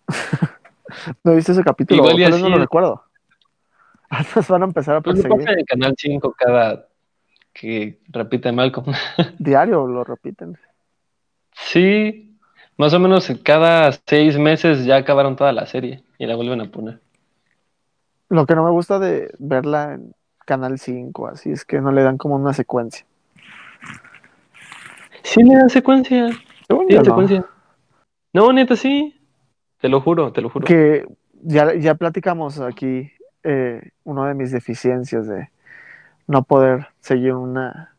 ¿No viste ese capítulo? Igual y no lo recuerdo. Nos van a empezar a Pues perseguir. pasa en Canal 5 cada que repite Malcolm. Diario lo repiten. Sí, más o menos cada seis meses ya acabaron toda la serie y la vuelven a poner. Lo que no me gusta de verla en Canal 5, así es que no le dan como una secuencia. Sí, le dan secuencia. Yo, no. secuencia. No, neta, sí. Te lo juro, te lo juro. Que ya, ya platicamos aquí eh, una de mis deficiencias de no poder seguir una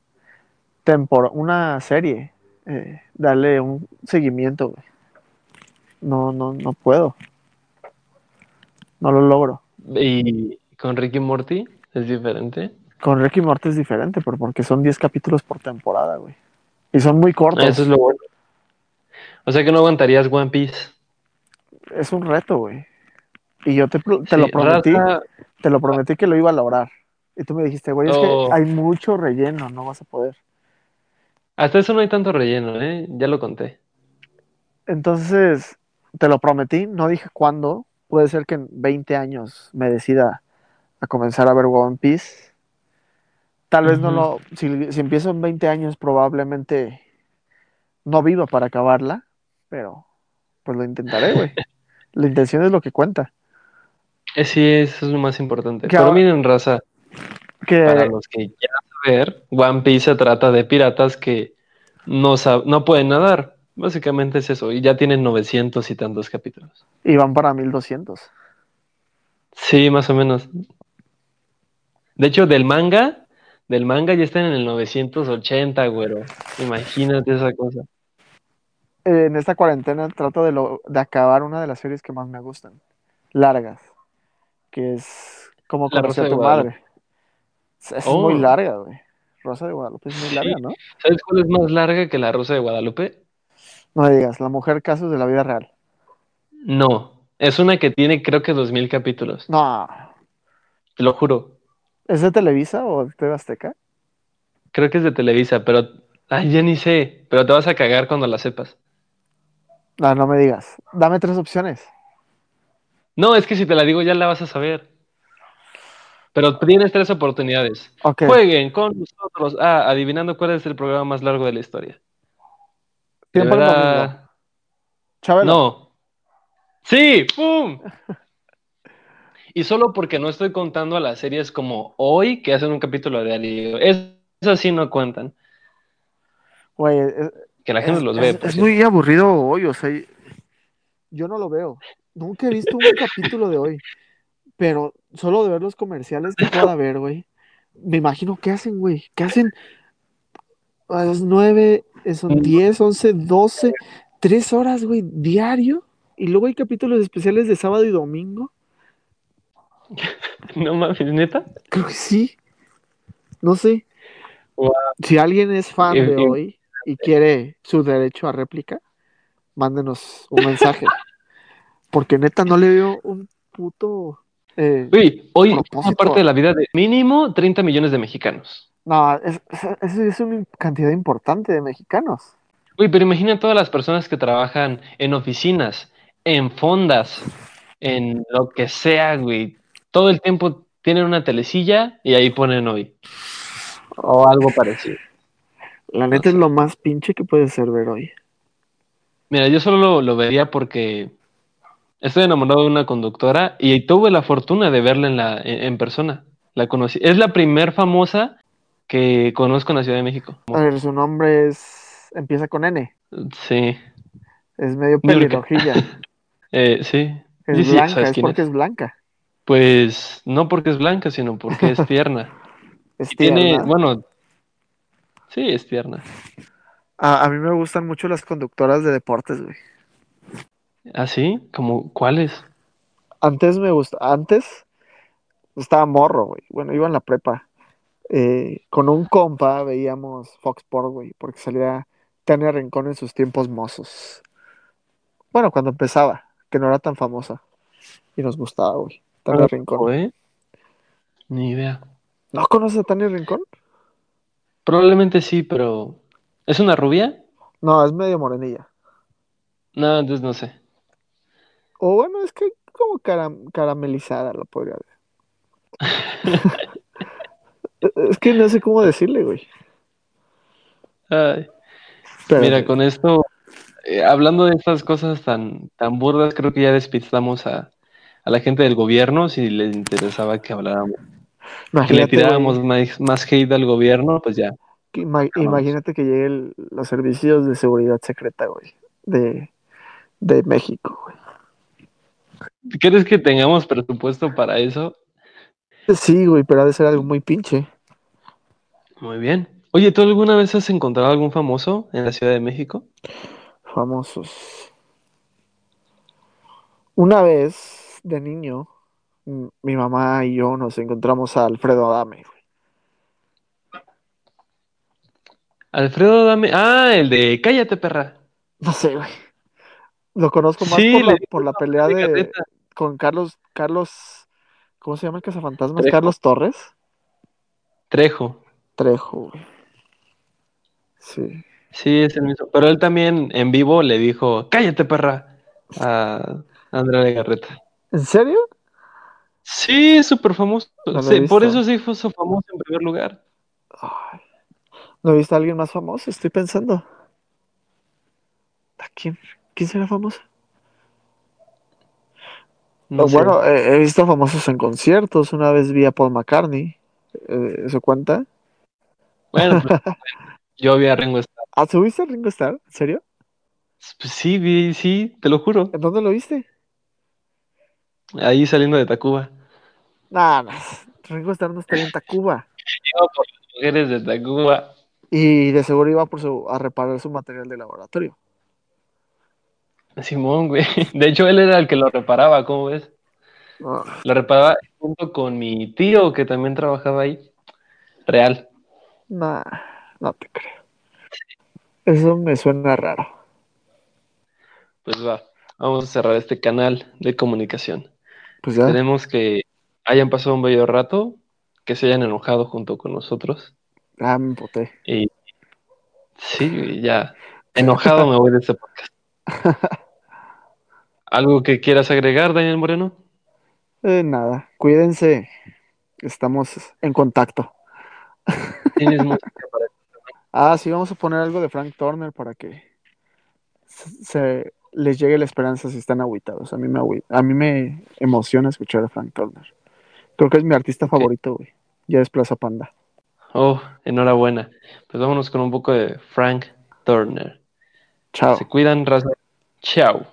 tempor una serie, eh, darle un seguimiento. güey. No, no, no puedo. No lo logro. Y con Ricky Morty es diferente. Con Ricky Morty es diferente, pero porque son 10 capítulos por temporada, güey. Y son muy cortos. Eso es lo bueno. O sea que no aguantarías One Piece. Es un reto, güey. Y yo te, pl- te Sí, lo prometí, raza- te lo prometí que lo iba a lograr. Y tú me dijiste, güey, es Oh. que hay mucho relleno, no vas a poder. Hasta eso no hay tanto relleno, ¿eh? Ya lo conté. Entonces, te lo prometí, no dije cuándo. Puede ser que en 20 años me decida a comenzar a ver One Piece. Tal vez no lo. Si, si empiezo en 20 años, probablemente no viva para acabarla. Pero, pues lo intentaré, güey. La intención es lo que cuenta. Sí, eso es lo más importante. Que miren, raza, Que para los que quieran One Piece se trata de piratas que no, no pueden nadar. Básicamente es eso. Y ya tienen 900 y tantos capítulos. y van para 1200. Sí, más o menos. De hecho, del manga, del manga ya están en el 980, güero. Imagínate esa cosa. en esta cuarentena trato de, lo, de acabar una de las series que más me gustan, largas, que es como Rosa a tu madre. Es, es Oh. muy larga, güey. Rosa de Guadalupe es muy Sí. larga, ¿no? ¿Sabes cuál es más larga que la Rosa de Guadalupe? No me digas, la mujer casos de la vida real. No. Es una que tiene creo que 2000 capítulos. No. Te lo juro. ¿Es de Televisa o de TV Azteca? Creo que es de Televisa, pero Ay, ya ni sé, pero te vas a cagar cuando la sepas. No, no me digas. Dame tres opciones. No, es que si te la digo ya la vas a saber. Pero tienes tres oportunidades. Jueguen con nosotros. Ah, adivinando cuál es el programa más largo de la historia. Tiempo De verdad-. Chabelo. No. Sí, ¡pum! Y solo porque no estoy contando a las series como hoy, que hacen un capítulo diario. Es- Esas sí no cuentan. Güey, es, Que la gente es- los ve. es- es muy aburrido hoy, o sea, yo no lo veo. Nunca he visto un capítulo de hoy. Pero solo de ver los comerciales que pueda ver, güey. Me imagino qué hacen, güey. ¿Qué hacen? A las nueve, son 10, 11, 12, tres horas, güey, diario. Y luego hay capítulos especiales de sábado y domingo. No mames, neta. Creo que sí. No sé. Wow. Si alguien es fan de hoy y quiere su derecho a réplica, mándenos un mensaje. Porque neta no le veo un puto. Eh, Uy, hoy es parte de la vida de mínimo 30 millones de mexicanos. no, es, es, es una cantidad importante de mexicanos. Uy, pero imagina todas las personas que trabajan en oficinas, en fondas, en lo que sea, güey. Todo el tiempo tienen una telecilla y ahí ponen hoy. O algo parecido. La neta es lo más pinche que puede ser ver hoy. Mira, yo solo lo, lo vería porque estoy enamorado de una conductora y tuve la fortuna de verla en, la, en, en persona. La conocí. Es la primer famosa que conozco en la Ciudad de México. A ver, su nombre es. Empieza con N. Sí, Es medio pelirrojilla. eh, sí. Es Sí, blanca, ¿sabes es porque es? es blanca. Pues no porque es blanca, sino porque es tierna. Es Y tiene, tierna. bueno, sí, es tierna. A, a mí me gustan mucho las conductoras de deportes, güey. ¿Ah, sí? ¿Como cuáles? Antes me gusta, antes estaba morro, güey. Bueno, iba en la prepa. Eh, con un compa veíamos Fox Sports, güey, porque salía Tania Rincón en sus tiempos mozos. Bueno, cuando empezaba, que no era tan famosa. Y nos gustaba, güey. Tania Ah, Rincón. Ni idea. ¿No conoces a Tania Rincón? Probablemente sí, pero ¿es una rubia? No, es medio morenilla. No, entonces no sé. O bueno, es que como cara- caramelizada lo podría ver. es que no sé cómo decirle, güey. Ay, Pero, mira, con esto, eh, hablando de estas cosas tan, tan burdas, creo que ya despistamos a, a la gente del gobierno si les interesaba que habláramos, que le tiráramos más, más hate al gobierno, pues ya. que imagínate que lleguen los servicios de seguridad secreta, güey, de, de México, güey. ¿Quieres que tengamos presupuesto para eso? Sí, güey, pero ha de ser algo muy pinche. Muy bien. Oye, ¿tú alguna vez has encontrado algún famoso en la Ciudad de México? Famosos. Una vez, de niño, mi mamá y yo nos encontramos a Alfredo Adame, güey. Alfredo Dame. Ah, el de Cállate, perra. No sé, güey. Lo conozco más Sí, por la, por la pelea de. Con Carlos, Carlos, ¿cómo se llama el cazafantasmas? Trejo. Carlos Torres. Trejo. Trejo, güey. Sí. Sí, es el mismo. Pero él también en vivo le dijo, cállate, perra, a Andrea Legarreta. ¿En serio? Sí, es súper famoso. No Sí, por eso sí fue so famoso en primer lugar. Ay, ¿No he visto a alguien más famoso? Estoy pensando. ¿A quién? ¿Quién será famoso? No sé. bueno, eh, he visto famosos en conciertos. Una vez vi a Paul McCartney. Eh, ¿Eso cuenta? Bueno, pues, yo vi a Ringo Starr. ¿Ah, subiste a Ringo Starr? ¿En serio? Pues sí, vi, sí, te lo juro. ¿En dónde lo viste? Ahí saliendo de Tacuba. Nah, Ringo Starr no estaría en Tacuba. Iba por las mujeres de Tacuba. Y de seguro iba por su, a reparar su material de laboratorio. Simón, güey. De hecho, él era el que lo reparaba, ¿cómo ves? Ah, Lo reparaba junto con mi tío, que también trabajaba ahí. Real. nah, no te creo. Eso me suena raro. Pues va. Vamos a cerrar este canal de comunicación. Pues ya. Esperemos que hayan pasado un bello rato, que se hayan enojado junto con nosotros. Ah, me empoté. Y Sí, ya. Enojado me voy de este podcast. ¿Algo que quieras agregar, Daniel Moreno? Eh, nada, cuídense. Estamos en contacto. Tienes música para Ah, sí, vamos a poner algo de Frank Turner para que se, les llegue la esperanza si están aguitados. A mí me, a mí me emociona escuchar a Frank Turner. Creo que es mi artista favorito, güey. Ya es Plaza Panda. Oh, enhorabuena. Pues vámonos con un poco de Frank Turner. Chao. Se cuidan, raza. Chao.